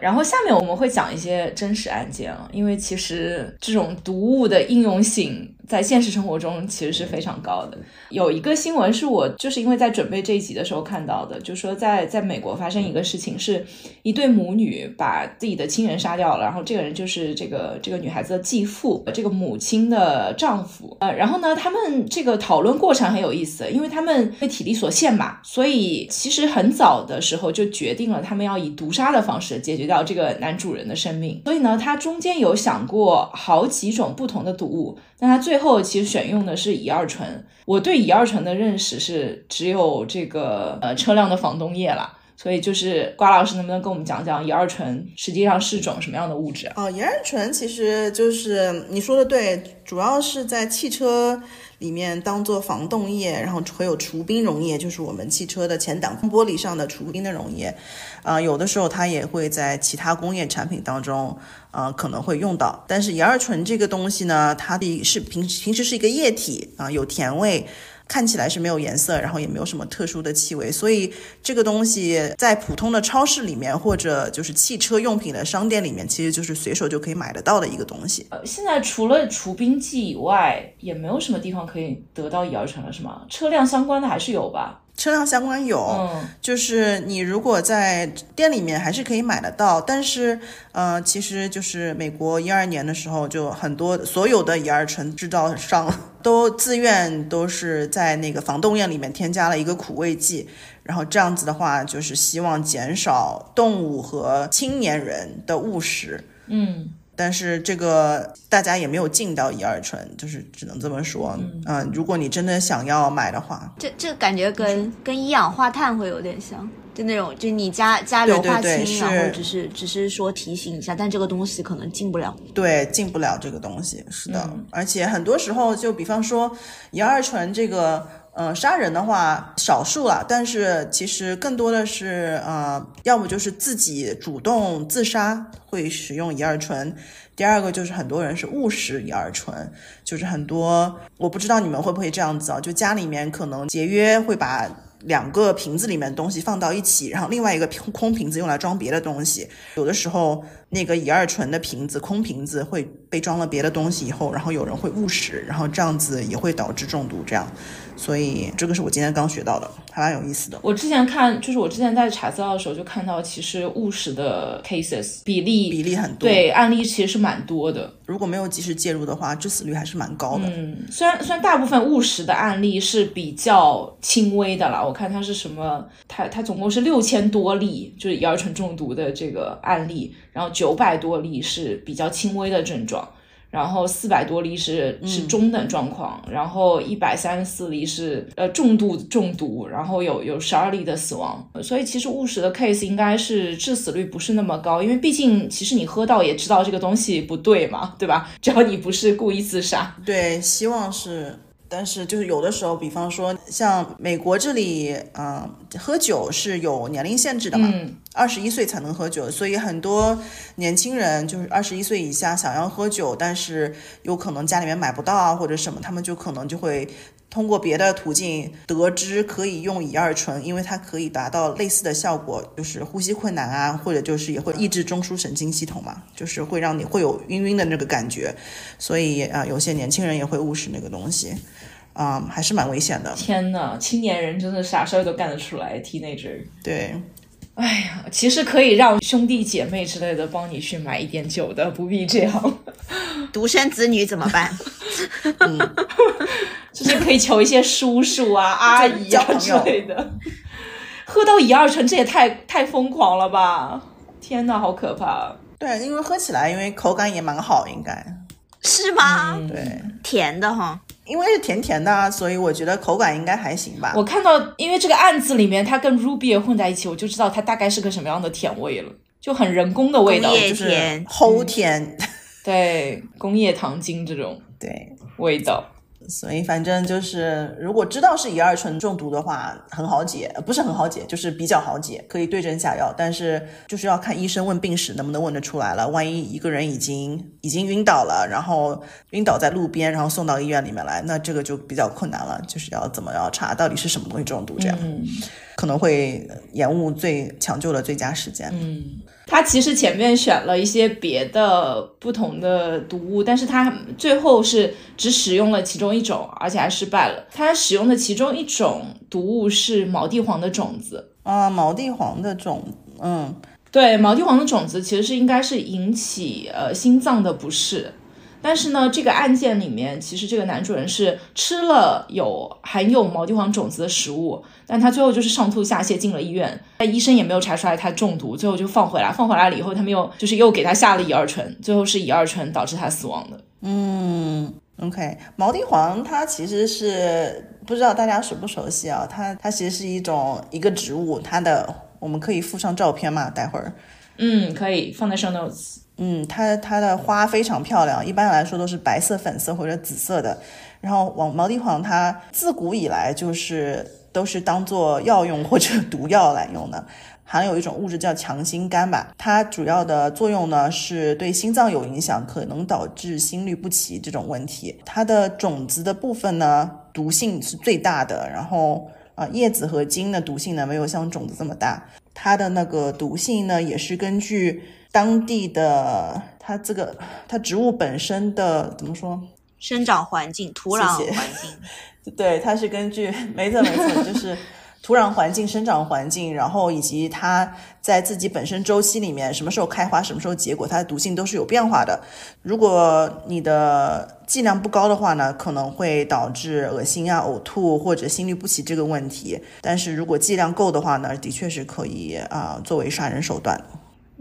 然后下面我们会讲一些真实案件啊，因为其实这种毒物的应用性。在现实生活中其实是非常高的。有一个新闻是我就是因为在准备这一集的时候看到的，就说在在美国发生一个事情，是一对母女把自己的亲人杀掉了，然后这个人就是这个这个女孩子的继父，这个母亲的丈夫。呃，然后呢，他们这个讨论过程很有意思，因为他们被体力所限嘛，所以其实很早的时候就决定了他们要以毒杀的方式解决掉这个男主人的生命。所以呢，他中间有想过好几种不同的毒物。但他最后其实选用的是乙二醇。我对乙二醇的认识是只有这个呃车辆的防冻液了，所以就是瓜老师能不能跟我们讲讲乙二醇实际上是种什么样的物质？哦，乙二醇其实就是你说的对，主要是在汽车。里面当做防冻液，然后会有除冰溶液，就是我们汽车的前挡风玻璃上的除冰的溶液。啊，有的时候它也会在其他工业产品当中，啊可能会用到。但是乙二醇这个东西呢，它的是平平时是一个液体啊，有甜味。看起来是没有颜色，然后也没有什么特殊的气味，所以这个东西在普通的超市里面或者就是汽车用品的商店里面，其实就是随手就可以买得到的一个东西。呃，现在除了除冰剂以外，也没有什么地方可以得到乙二醇了，是吗？车辆相关的还是有吧？车辆相关有，嗯就是你如果在店里面还是可以买得到，但是呃，其实就是美国一二年的时候，就很多所有的乙二醇制造商都自愿都是在那个防冻液里面添加了一个苦味剂，然后这样子的话，就是希望减少动物和青年人的误食。嗯，但是这个大家也没有尽到乙二醇，就是只能这么说。嗯、如果你真的想要买的话，这这感觉跟跟一氧化碳会有点像，就那种就你加加硫化氢，然后只是只是说提醒一下，但这个东西可能进不了。对，进不了这个东西，是的。而且很多时候，就比方说乙二醇这个，呃，杀人的话少数了，但是其实更多的是，呃，要么就是自己主动自杀会使用乙二醇，第二个就是很多人是误食乙二醇，就是很多我不知道你们会不会这样子啊，就家里面可能节约会把。两个瓶子里面的东西放到一起，然后另外一个空空瓶子用来装别的东西。有的时候那个乙二醇的瓶子空瓶子会被装了别的东西以后，然后有人会误食，然后这样子也会导致中毒。这样，所以这个是我今天刚学到的，还蛮有意思的。我之前看，就是我之前在查资料的时候就看到，其实误食的 cases 比例比例很多，对案例其实是蛮多的。如果没有及时介入的话，致死率还是蛮高的。嗯，虽然虽然大部分误食的案例是比较轻微的啦，我看它是什么，它它总共是六千多例，就是乙二醇中毒的这个案例，然后九百多例是比较轻微的症状。然后四百多例是是中等状况，然后一百三十四例是呃重度中毒，然后有有十二例的死亡，所以其实误食的 case 应该是致死率不是那么高，因为毕竟其实你喝到也知道这个东西不对嘛，对吧？只要你不是故意自杀，对，希望是。但是就是有的时候，比方说像美国这里，嗯、喝酒是有年龄限制的嘛，嗯二十一岁才能喝酒，所以很多年轻人就是二十一岁以下想要喝酒，但是有可能家里面买不到啊或者什么，他们就可能就会通过别的途径得知可以用乙二醇，因为它可以达到类似的效果，就是呼吸困难啊，或者就是也会抑制中枢神经系统嘛，就是会让你会有晕晕的那个感觉，所以啊、有些年轻人也会误食那个东西，啊、还是蛮危险的。天呐，青年人真的啥事儿都干得出来，teenager。对，哎呀，其实可以让兄弟姐妹之类的帮你去买一点酒的，不必这样。独生子女怎么办？嗯就是可以求一些叔叔啊、阿姨啊之类的。喝到乙二醇，这也太太疯狂了吧！天呐，好可怕！对，因为喝起来，因为口感也蛮好，应该是吗？嗯对，甜的哈，因为是甜甜的啊，所以我觉得口感应该还行吧。我看到，因为这个案子里面它跟 Ruby 混在一起，我就知道它大概是个什么样的甜味了，就很人工的味道就是甜齁甜，对，工业糖精这种对，味道。所以反正就是，如果知道是乙二醇中毒的话，很好解，呃不是很好解，就是比较好解，可以对症下药。但是就是要看医生问病史能不能问得出来了。万一一个人已经已经晕倒了，然后晕倒在路边，然后送到医院里面来，那这个就比较困难了，就是要怎么要查到底是什么东西中毒，这样、嗯可能会延误最抢救的最佳时间。嗯，他其实前面选了一些别的不同的毒物，但是他最后是只使用了其中一种，而且还失败了。他使用的其中一种毒物是毛地黄的种子。啊，毛地黄的种，嗯，对，毛地黄的种子其实是应该是引起呃心脏的不适，但是呢，这个案件里面其实这个男主人是吃了有含有毛地黄种子的食物，但他最后就是上吐下泻进了医院，那医生也没有查出来他中毒，最后就放回来，放回来了以后，他们又就是又给他下了乙二醇，最后是乙二醇导致他死亡的。嗯 OK，毛地黄它其实是不知道大家熟不熟悉啊？它它其实是一种一个植物，它的我们可以附上照片嘛，待会儿。嗯，可以放在 show notes。嗯，它它的花非常漂亮，一般来说都是白色、粉色或者紫色的。然后毛毛地黄它自古以来就是都是当做药用或者毒药来用的。含有一种物质叫强心苷吧，它主要的作用呢是对心脏有影响，可能导致心律不齐这种问题。它的种子的部分呢，毒性是最大的，然后啊叶子和茎的毒性呢没有像种子这么大。它的那个毒性呢也是根据当地的它这个它植物本身的怎么说？生长环境、土壤环境，对，它是根据没错没错，就是。土壤环境、生长环境，然后以及它在自己本身周期里面，什么时候开花，什么时候结果，它的毒性都是有变化的。如果你的剂量不高的话呢，可能会导致恶心啊、呕吐或者心律不齐这个问题。但是如果剂量够的话呢，的确是可以啊作为杀人手段。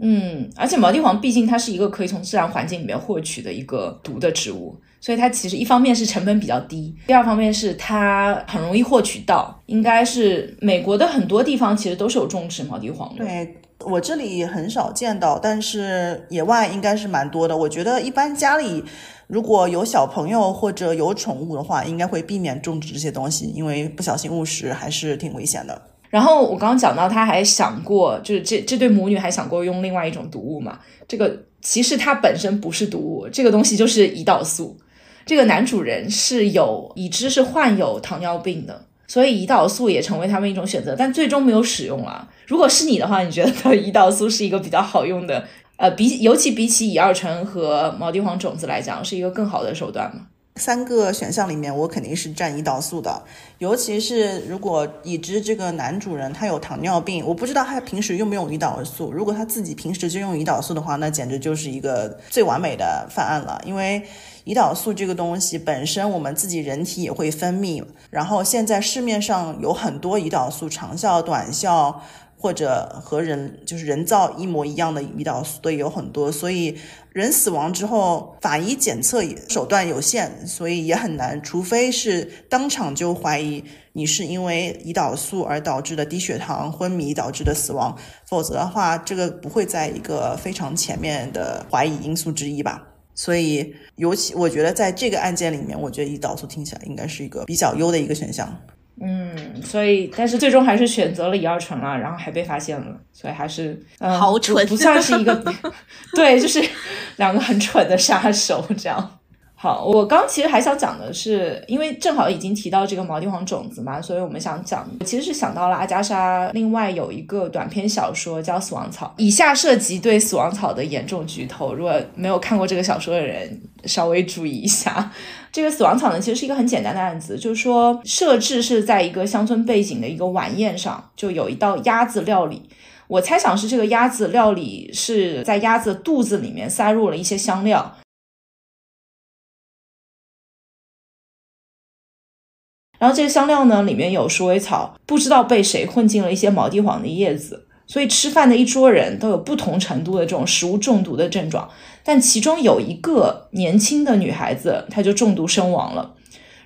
嗯，而且毛地黄毕竟它是一个可以从自然环境里面获取的一个毒的植物。所以它其实一方面是成本比较低，第二方面是它很容易获取到。应该是美国的很多地方其实都是有种植毛地黄的。对我这里很少见到，但是野外应该是蛮多的。我觉得一般家里如果有小朋友或者有宠物的话，应该会避免种植这些东西，因为不小心误食还是挺危险的。然后我刚刚讲到，他还想过，就是这这对母女还想过用另外一种毒物嘛？这个其实它本身不是毒物，这个东西就是胰岛素。这个男主人是有已知是患有糖尿病的，所以胰岛素也成为他们一种选择，但最终没有使用了。如果是你的话，你觉得胰岛素是一个比较好用的？呃，比尤其比起乙二醇和毛地黄种子来讲，是一个更好的手段吗？三个选项里面，我肯定是占胰岛素的，尤其是如果已知这个男主人他有糖尿病，我不知道他平时用不用胰岛素。如果他自己平时就用胰岛素的话，那简直就是一个最完美的犯案了，因为。胰岛素这个东西本身，我们自己人体也会分泌。然后现在市面上有很多胰岛素，长效、短效，或者和人就是人造一模一样的胰岛素都有很多。所以人死亡之后，法医检测手段有限，所以也很难。除非是当场就怀疑你是因为胰岛素而导致的低血糖、昏迷导致的死亡，否则的话，这个不会在一个非常前面的怀疑因素之一吧。所以，尤其我觉得在这个案件里面，我觉得胰岛素听起来应该是一个比较优的一个选项。嗯，所以，但是最终还是选择了乙二醇了，然后还被发现了，所以还是好蠢，不算是一个，对，就是两个很蠢的杀手这样。好，我刚其实还想讲的是，因为正好已经提到这个毛地黄种子嘛，所以我们想讲，其实是想到了阿加莎另外有一个短篇小说叫《死亡草》，以下涉及对死亡草的严重剧透，如果没有看过这个小说的人，稍微注意一下。这个死亡草呢，其实是一个很简单的案子，就是说设置是在一个乡村背景的一个晚宴上，就有一道鸭子料理，我猜想是这个鸭子料理是在鸭子肚子里面塞入了一些香料。然后这个香料呢，里面有鼠尾草，不知道被谁混进了一些毛地黄的叶子，所以吃饭的一桌人都有不同程度的这种食物中毒的症状。但其中有一个年轻的女孩子，她就中毒身亡了。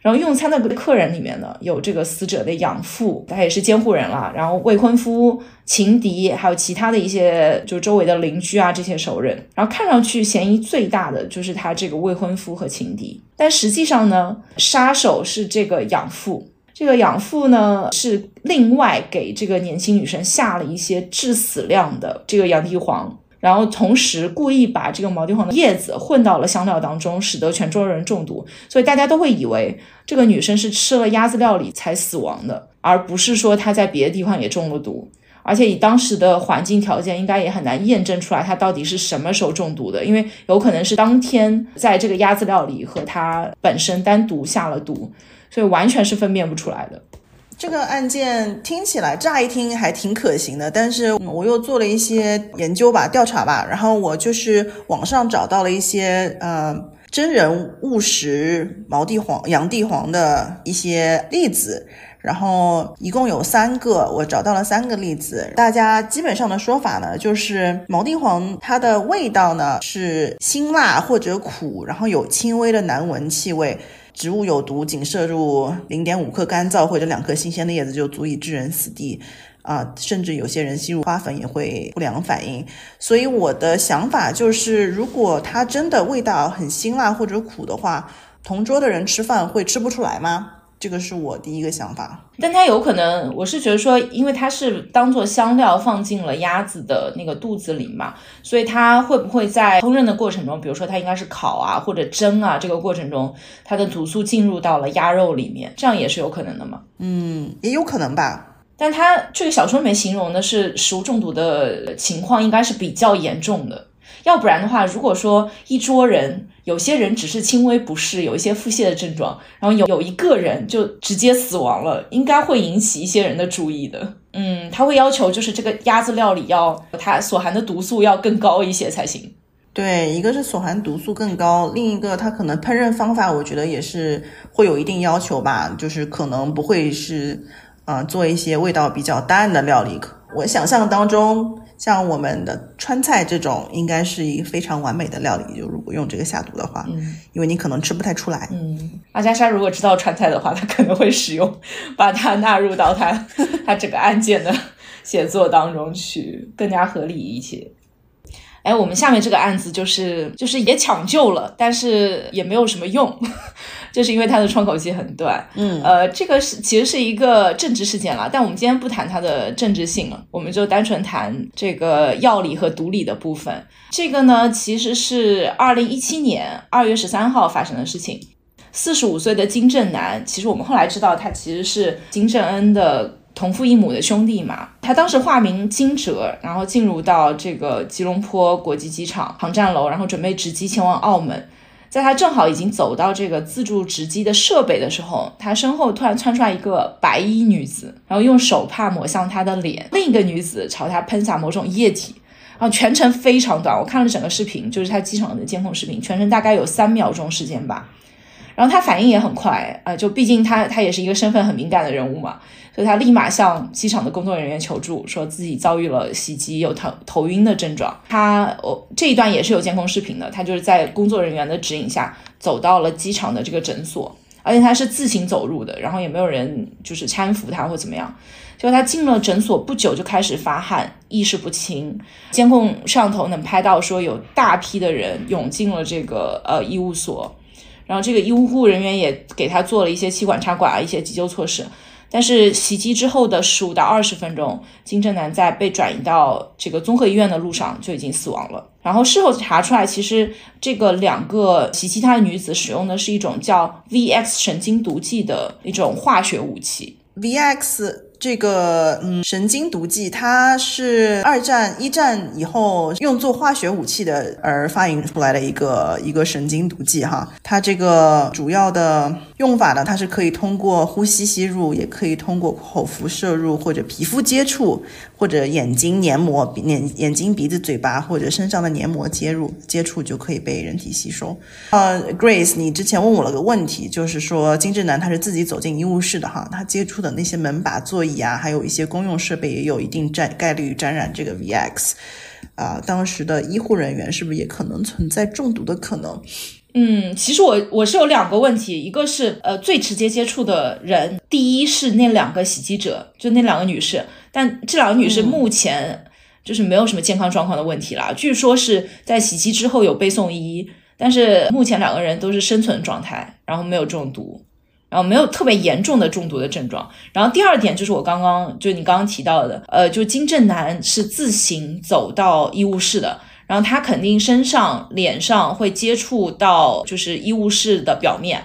然后用餐的客人里面呢，有这个死者的养父，他也是监护人啦。然后未婚夫、情敌，还有其他的一些就周围的邻居啊，这些熟人。然后看上去嫌疑最大的就是他这个未婚夫和情敌，但实际上呢，杀手是这个养父。这个养父呢，是另外给这个年轻女生下了一些致死量的这个洋地黄。然后同时故意把这个毛地黄的叶子混到了香料当中，使得全桌人中毒，所以大家都会以为这个女生是吃了鸭子料理才死亡的，而不是说她在别的地方也中了毒。而且以当时的环境条件，应该也很难验证出来她到底是什么时候中毒的，因为有可能是当天在这个鸭子料理和她本身单独下了毒，所以完全是分辨不出来的。这个案件听起来乍一听还挺可行的，但是我又做了一些研究吧、调查吧，然后我就是网上找到了一些呃真人误食毛地黄、洋地黄的一些例子，然后一共有三个，我找到了三个例子。大家基本上的说法呢，就是毛地黄它的味道呢是辛辣或者苦，然后有轻微的难闻气味。植物有毒，仅摄入零点五克干燥或者两颗新鲜的叶子就足以致人死地，啊，甚至有些人吸入花粉也会不良反应。所以我的想法就是，如果它真的味道很辛辣或者苦的话，同桌的人吃饭会吃不出来吗？这个是我第一个想法。但它有可能，我是觉得说，因为它是当做香料放进了鸭子的那个肚子里嘛，所以它会不会在烹饪的过程中，比如说它应该是烤啊或者蒸啊这个过程中，它的毒素进入到了鸭肉里面，这样也是有可能的嘛？嗯，也有可能吧。但它这个小说里面形容的是食物中毒的情况应该是比较严重的，要不然的话，如果说一桌人。有些人只是轻微不适，有一些腹泻的症状，然后有有一个人就直接死亡了，应该会引起一些人的注意的。嗯，他会要求就是这个鸭子料理要它所含的毒素要更高一些才行。对，一个是所含毒素更高，另一个它可能烹饪方法，我觉得也是会有一定要求吧，就是可能不会是，呃，做一些味道比较淡的料理。我想象当中。像我们的川菜这种，应该是一个非常完美的料理。就如果用这个下毒的话，嗯，因为你可能吃不太出来。嗯，阿加莎如果知道川菜的话，他可能会使用，把它纳入到他他 整个案件的写作当中去，更加合理一些。哎，我们下面这个案子就是就是也抢救了，但是也没有什么用，就是因为它的窗口期很短。嗯，呃，这个是其实是一个政治事件了，但我们今天不谈它的政治性了，我们就单纯谈这个药理和毒理的部分。这个呢，其实是二零一七年二月十三号发生的事情。四十五岁的金正男，其实我们后来知道他其实是金正恩的。同父异母的兄弟嘛，他当时化名金哲，然后进入到这个吉隆坡国际机场航站楼，然后准备直机前往澳门。在他正好已经走到这个自助值机的设备的时候，他身后突然窜出来一个白衣女子，然后用手帕抹向他的脸，另一个女子朝他喷洒某种液体，啊全程非常短。我看了整个视频，就是他机场的监控视频，全程大概有三秒钟时间吧。然后他反应也很快啊，就毕竟他他也是一个身份很敏感的人物嘛。所以他立马向机场的工作人员求助，说自己遭遇了袭击，有头头晕的症状。他哦这一段也是有监控视频的，他就是在工作人员的指引下走到了机场的这个诊所，而且他是自行走入的，然后也没有人就是搀扶他或怎么样。就他进了诊所不久就开始发汗，意识不清。监控摄像头能拍到说有大批的人涌进了这个呃医务所，然后这个医护人员也给他做了一些气管插管啊一些急救措施。但是袭击之后的十五到二十分钟，金正男在被转移到这个综合医院的路上就已经死亡了。然后事后查出来，其实这个两个袭击他的女子使用的是一种叫 VX 神经毒剂的一种化学武器。VX。这个嗯，神经毒剂，它是二战一战以后用作化学武器的而发明出来的一个一个神经毒剂哈。它这个主要的用法呢，它是可以通过呼吸吸入，也可以通过口服摄入或者皮肤接触。或者眼睛黏膜、眼眼睛、鼻子、嘴巴或者身上的黏膜接入接触就可以被人体吸收。呃，Grace，你之前问我了个问题，就是说金志男他是自己走进医务室的哈，他接触的那些门把、座椅啊，还有一些公用设备也有一定占概率沾染这个 VX。啊，当时的医护人员是不是也可能存在中毒的可能？嗯，其实我我是有两个问题，一个是呃最直接接触的人，第一是那两个袭击者，就那两个女士。但这两个女士目前就是没有什么健康状况的问题啦，据说是在袭击之后有被送医，但是目前两个人都是生存状态，然后没有中毒，然后没有特别严重的中毒的症状。然后第二点就是我刚刚就你刚刚提到的，呃，就金正男是自行走到医务室的，然后他肯定身上、脸上会接触到就是医务室的表面。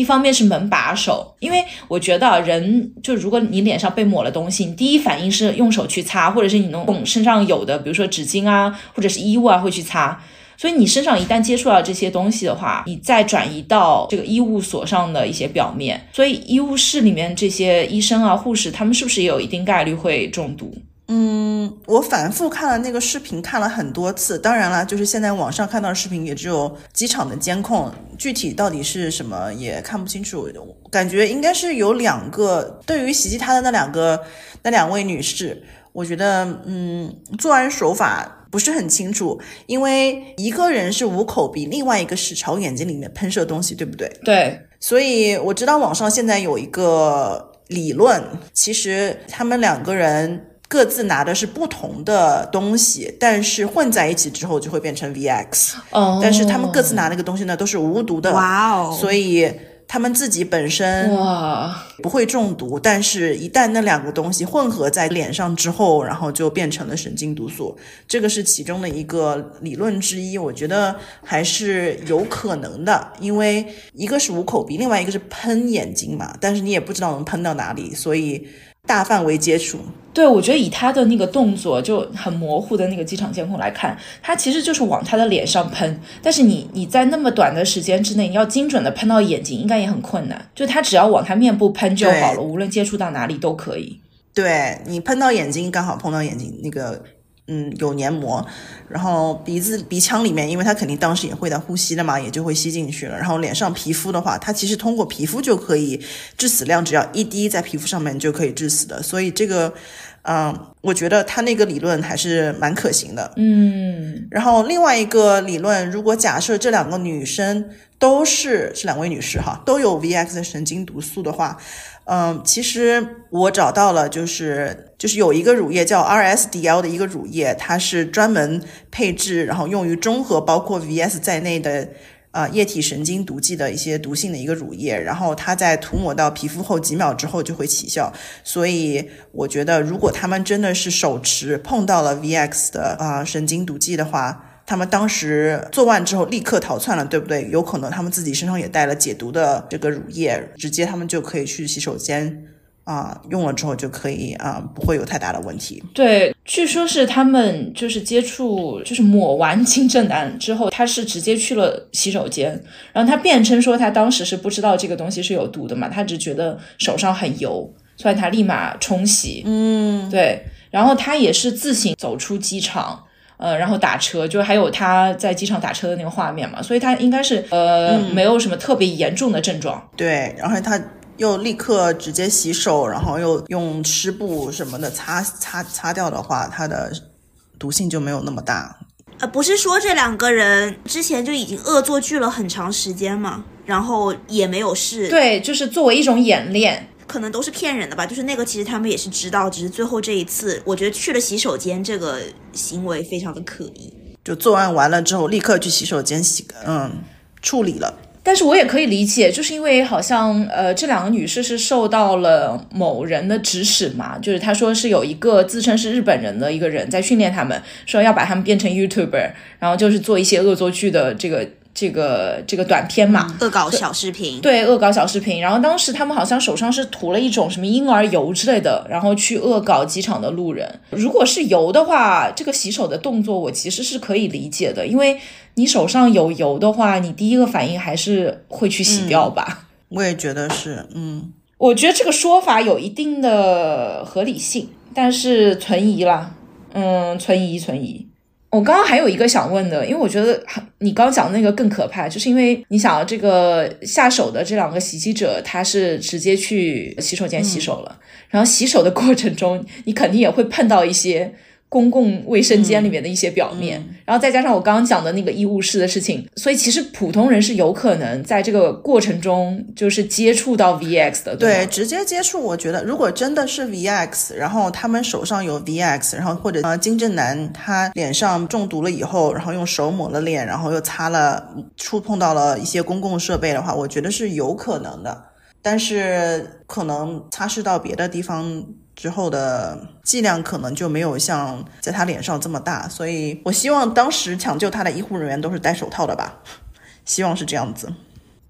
一方面是门把手，因为我觉得人就如果你脸上被抹了东西，你第一反应是用手去擦，或者是你用身上有的，比如说纸巾啊，或者是衣物啊，会去擦。所以你身上一旦接触到这些东西的话，你再转移到这个医务所上的一些表面，所以医务室里面这些医生啊、护士，他们是不是也有一定概率会中毒？嗯，我反复看了那个视频，看了很多次。当然了，就是现在网上看到的视频也只有机场的监控，具体到底是什么也看不清楚。感觉应该是有两个，对于袭击他的那两个那两位女士，我觉得嗯，作案手法不是很清楚，因为一个人是捂口鼻，另外一个是朝眼睛里面喷射东西，对不对？对。所以我知道网上现在有一个理论，其实他们两个人。各自拿的是不同的东西，但是混在一起之后就会变成 VX。哦，但是他们各自拿那个东西呢，都是无毒的。哇哦！所以他们自己本身哇，不会中毒，但是一旦那两个东西混合在脸上之后，然后就变成了神经毒素，这个是其中的一个理论之一。我觉得还是有可能的，因为一个是捂口鼻，另外一个是喷眼睛嘛，但是你也不知道能喷到哪里，所以大范围接触。对，我觉得以他的那个动作就很模糊的那个机场监控来看，他其实就是往他的脸上喷，但是你你在那么短的时间之内，你要精准的喷到眼睛，应该也很困难。就他只要往他面部喷就好了，无论接触到哪里都可以。对你喷到眼睛，刚好碰到眼睛那个。嗯，有黏膜，然后鼻子、鼻腔里面，因为它肯定当时也会在呼吸的嘛，也就会吸进去了。然后脸上皮肤的话，它其实通过皮肤就可以致死量，只要一滴在皮肤上面就可以致死的。所以这个，嗯，我觉得他那个理论还是蛮可行的。嗯，然后另外一个理论，如果假设这两个女生都是是两位女士哈，都有 VX 神经毒素的话。嗯，其实我找到了，就是就是有一个乳液叫 RSDL 的一个乳液，它是专门配置，然后用于中和包括 VS 在内的啊液体神经毒剂的一些毒性的一个乳液，然后它在涂抹到皮肤后几秒之后就会起效，所以我觉得如果他们真的是手持碰到了 VX 的啊神经毒剂的话。他们当时做完之后立刻逃窜了，对不对？有可能他们自己身上也带了解毒的这个乳液，直接他们就可以去洗手间啊，用了之后就可以啊，不会有太大的问题。对，据说是他们就是接触，就是抹完金正男之后，他是直接去了洗手间，然后他辩称说他当时是不知道这个东西是有毒的嘛，他只觉得手上很油，所以他立马冲洗。嗯，对，然后他也是自行走出机场。呃，然后打车，就还有他在机场打车的那个画面嘛，所以他应该是呃没有什么特别严重的症状。对，然后他又立刻直接洗手，然后又用湿布什么的擦擦擦掉的话，它的毒性就没有那么大。呃，不是说这两个人之前就已经恶作剧了很长时间嘛，然后也没有事。对，就是作为一种演练。可能都是骗人的吧，就是那个其实他们也是知道，只是最后这一次，我觉得去了洗手间这个行为非常的可疑。就作案完了之后，立刻去洗手间洗，嗯，处理了。但是我也可以理解，就是因为好像呃这两个女士是受到了某人的指使嘛，就是他说是有一个自称是日本人的一个人在训练他们，说要把他们变成 YouTuber，然后就是做一些恶作剧的这个。这个这个短片嘛，恶搞小视频，对，恶搞小视频。然后当时他们好像手上是涂了一种什么婴儿油之类的，然后去恶搞机场的路人。如果是油的话，这个洗手的动作我其实是可以理解的，因为你手上有油的话，你第一个反应还是会去洗掉吧。我也觉得是，嗯，我觉得这个说法有一定的合理性，但是存疑啦，嗯，存疑，存疑。我刚刚还有一个想问的，因为我觉得你刚讲的那个更可怕，就是因为你想这个下手的这两个袭击者，他是直接去洗手间洗手了，然后洗手的过程中，你肯定也会碰到一些。公共卫生间里面的一些表面，然后再加上我刚刚讲的那个医务室的事情，所以其实普通人是有可能在这个过程中就是接触到 VX 的。对，直接接触，我觉得如果真的是 VX，然后他们手上有 VX，然后或者呃金正男他脸上中毒了以后，然后用手抹了脸，然后又擦了，触碰到了一些公共设备的话，我觉得是有可能的，但是可能擦拭到别的地方。之后的剂量可能就没有像在他脸上这么大，所以我希望当时抢救他的医护人员都是戴手套的吧，希望是这样子。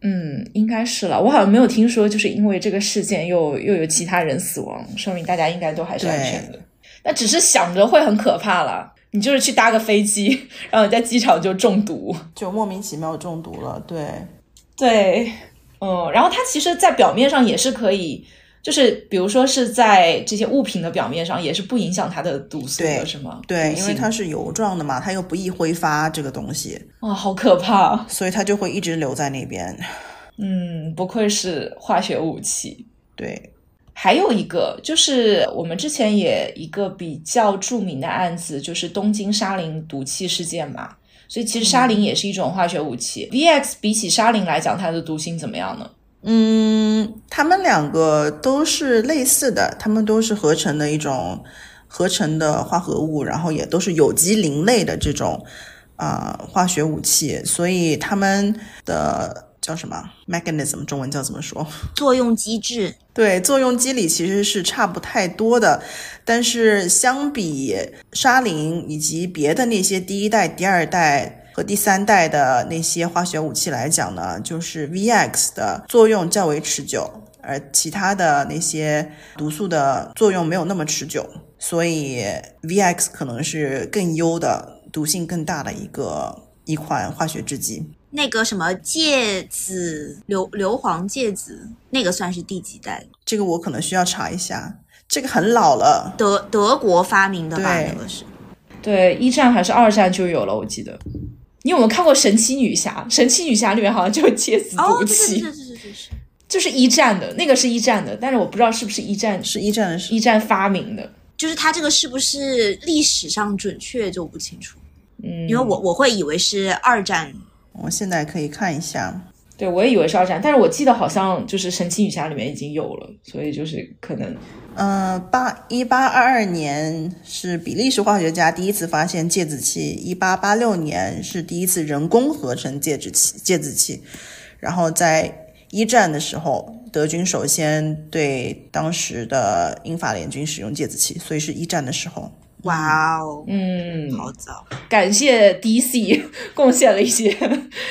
嗯，应该是了。我好像没有听说，就是因为这个事件又又有其他人死亡，说明大家应该都还是安全的。那只是想着会很可怕了。你就是去搭个飞机，然后你在机场就中毒，就莫名其妙中毒了。对，对，嗯，然后它其实，在表面上也是可以。就是比如说是在这些物品的表面上，也是不影响它的毒素的，是吗？对，因为它是油状的嘛，它又不易挥发这个东西。哇，好可怕！所以它就会一直留在那边。嗯，不愧是化学武器。对，还有一个就是我们之前也一个比较著名的案子，就是东京沙林毒气事件嘛。所以其实沙林也是一种化学武器。VX 比起沙林来讲，它的毒性怎么样呢？嗯，他们两个都是类似的，他们都是合成的一种合成的化合物，然后也都是有机磷类的这种啊化学武器，所以他们的叫什么 mechanism，中文叫怎么说？作用机制。对，作用机理其实是差不太多的，但是相比沙林以及别的那些第一代、第二代和第三代的那些化学武器来讲呢，就是 VX 的作用较为持久，而其他的那些毒素的作用没有那么持久，所以 VX 可能是更优的、毒性更大的一个一款化学制剂。那个什么芥子硫硫磺芥子，那个算是第几代？这个我可能需要查一下，这个很老了，德德国发明的吧？那个是。对，一战还是二战就有了，我记得。你有没有看过《神奇女侠》？《神奇女侠》里面好像就有芥子哦，毒对对气，对对对对对，是。就是一战的那个是一战的，但是我不知道是不是一战是一战的时一战发明的。就是它这个是不是历史上准确就不清楚，嗯，因为我我会以为是二战。我现在可以看一下。对我也以为是二战，但是我记得好像就是《神奇女侠》里面已经有了，所以就是可能嗯，八一八二二年是比利时化学家第一次发现芥子气，一八八六年是第一次人工合成芥子气，芥子气，然后在一战的时候，德军首先对当时的英法联军使用芥子气，所以是一战的时候。哇哦，嗯，好早。感谢 DC 贡献了一些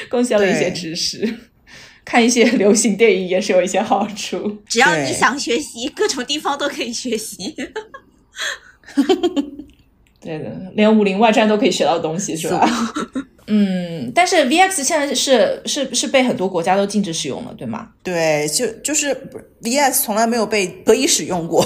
贡献了一些知识，看一些 流行电影也是有一些好处。只要你想学习，各种地方都可以学习。对的，连《武林外传》都可以学到东西，是吧？嗯，但是 VX 现在是是是被很多国家都禁止使用了，对吗对，就就是 VX 从来没有被可以使用过。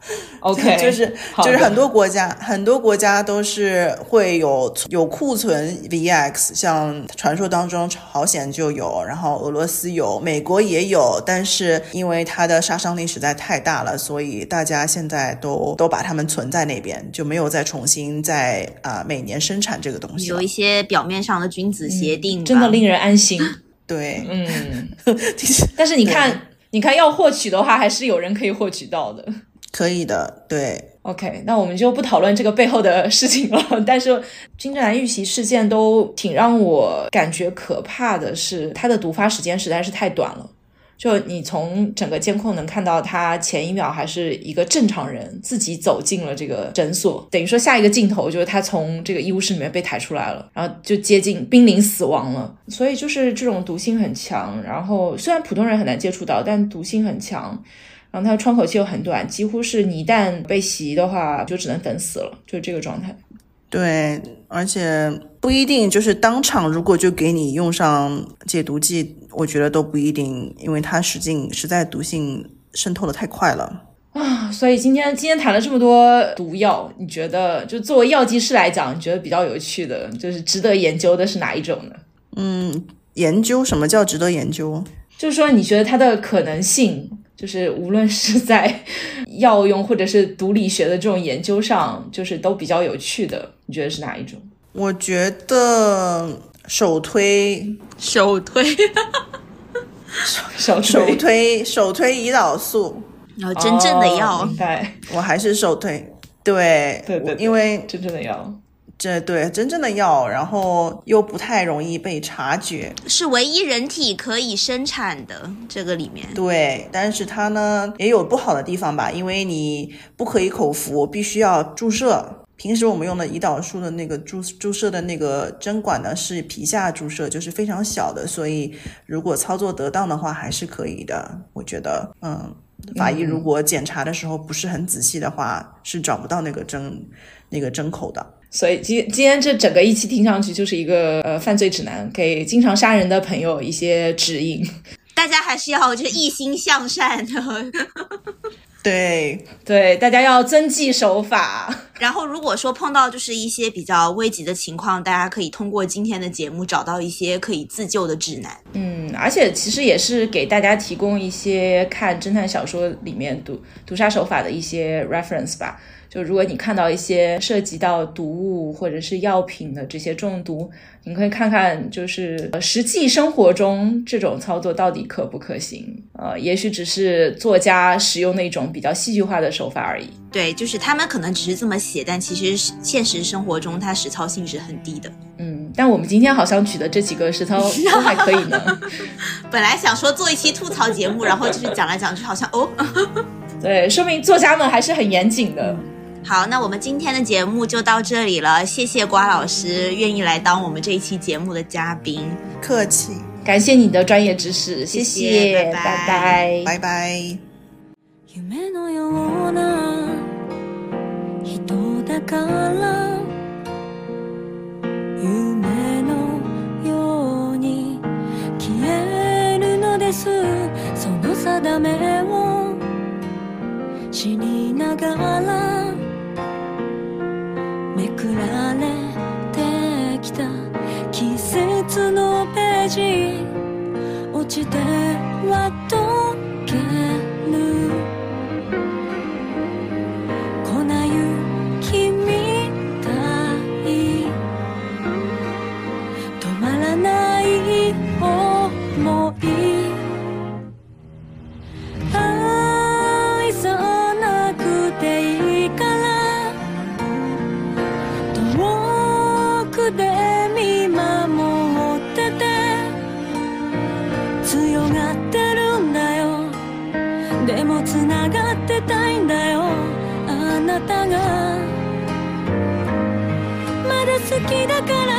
OK，就是就是很多国家很多国家都是会有有库存 VX，像传说当中朝鲜就有，然后俄罗斯有，美国也有，但是因为它的杀伤力实在太大了，所以大家现在都都把它们存在那边，就没有再重新再啊、每年生产这个东西有一。些表面上的君子协定吧、真的令人安心。对，嗯，但是你看，你看要获取的话，还是有人可以获取到的。可以的，对。OK，那我们就不讨论这个背后的事情了。但是金正男遇袭事件都挺让我感觉可怕的是，他的毒发时间实在是太短了。就你从整个监控能看到，他前一秒还是一个正常人，自己走进了这个诊所，等于说下一个镜头就是他从这个医务室里面被抬出来了，然后就接近濒临死亡了。所以就是这种毒性很强，然后虽然普通人很难接触到，但毒性很强。然后它的窗口期又很短，几乎是你一旦被袭的话，就只能等死了，就是这个状态。对，而且不一定就是当场，如果就给你用上解毒剂，我觉得都不一定，因为它实际实在毒性渗透的太快了。啊，所以今天今天谈了这么多毒药，你觉得就作为药剂师来讲，你觉得比较有趣的，就是值得研究的是哪一种呢？嗯研究什么叫值得研究？就是说，你觉得它的可能性，就是无论是在药用或者是毒理学的这种研究上，就是都比较有趣的，你觉得是哪一种？我觉得首推首推，手首推推首推胰岛素，然后真正的药，哦明白，我还是首推。对，对对对因为真正的药。这对真正的药，然后又不太容易被察觉。是唯一人体可以生产的。这个里面，对，但是它呢也有不好的地方吧，因为你不可以口服，必须要注射。平时我们用的胰岛素的那个注注射的那个针管呢是皮下注射，就是非常小的，所以如果操作得当的话还是可以的。我觉得，嗯，法医如果检查的时候不是很仔细的话，是找不到那个针那个针口的。所以今今天这整个一期听上去就是一个呃犯罪指南，给经常杀人的朋友一些指引。大家还是要就是一心向善的。对，对，大家要遵纪守法。然后，如果说碰到就是一些比较危急的情况，大家可以通过今天的节目找到一些可以自救的指南。嗯，而且其实也是给大家提供一些看侦探小说里面毒毒杀手法的一些 reference 吧。就如果你看到一些涉及到毒物或者是药品的这些中毒，你可以看看，就是实际生活中这种操作到底可不可行？呃，也许只是作家使用的一种比较戏剧化的手法而已。对，就是他们可能只是这么写，但其实现实生活中它实操性是很低的。嗯，但我们今天好像举的这几个实操都还可以呢。本来想说做一期吐槽节目，然后就是讲来讲去，好像哦，对，说明作家们还是很严谨的。好，那我们今天的节目就到这里了，谢谢瓜老师愿意来当我们这一期节目的嘉宾，客气，感谢你的专业知识，谢谢，拜拜，拜拜。めくられてきた。季節のページ。落ちては溶けきだから